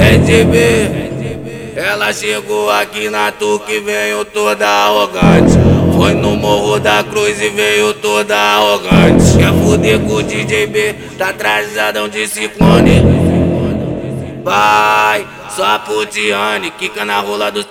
RGB, ela chegou aqui na Tuque veio toda arrogante. Foi no Morro da Cruz e veio toda arrogante. Quer fuder com o DJ B, tá atrasadão de ciclone. Vai, só putiane, quica na rola dos.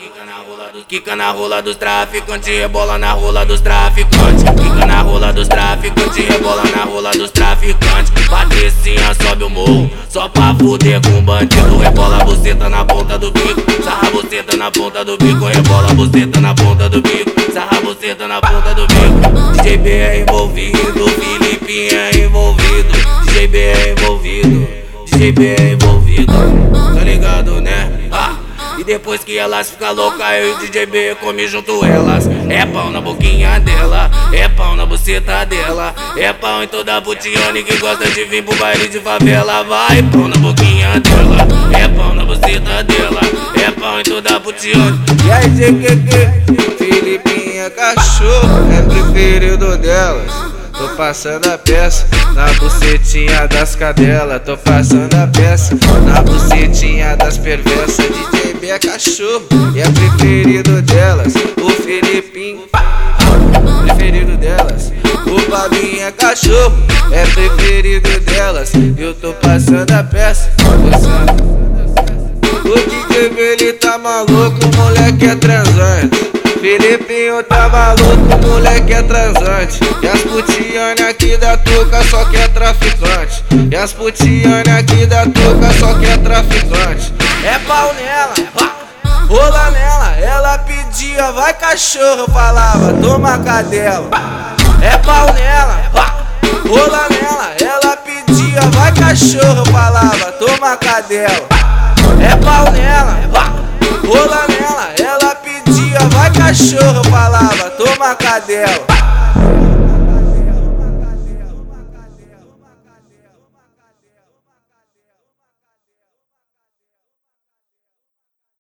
Quica na rola dos traficantes, rebola na rola dos traficantes. Quica na rola dos traficantes, rebola na rola dos traficantes. Patricinha sobe o morro, só pra fuder com bandido. Rebola buceta na ponta do bico, sarra buceta na ponta do bico. Rebola buceta na ponta do bico, sarra buceta na ponta do bico. DJ é envolvido, Felipe é envolvido. DJ é envolvido, DJ é envolvido. Tá ligado, né? Ah. E depois que elas ficam loucas, eu e o DJ B junto elas. É pau na boquinha dela, é pau na buceta dela. É pau em toda putiane que gosta de vir pro baile de favela. Vai pau na boquinha dela, é pau pau em toda a putiane. E aí, GQQ, Filipinha cachorro, é preferido delas. Tô passando a peça na bucetinha das cadelas. Tô passando a peça na bucetinha das perversas. DJ B é cachorro e é preferido delas. O Felipinho, preferido delas. O Babinho é cachorro, é preferido delas. Eu tô passando a peça, passando. O ele tá maluco, o moleque é transante. Filipinho tá maluco, moleque é transante. E as putiane aqui da tuca só que é traficante. E as putiane aqui da tuca só que é traficante. É pau nela, rola nela. Ela pedia, vai cachorro, falava, toma cadela. É pau nela, rola nela. Ela pedia, vai cachorro, falava, toma cadela. É pau nela, rola nela. Ela pedia, vai cachorro, falava, toma cadela.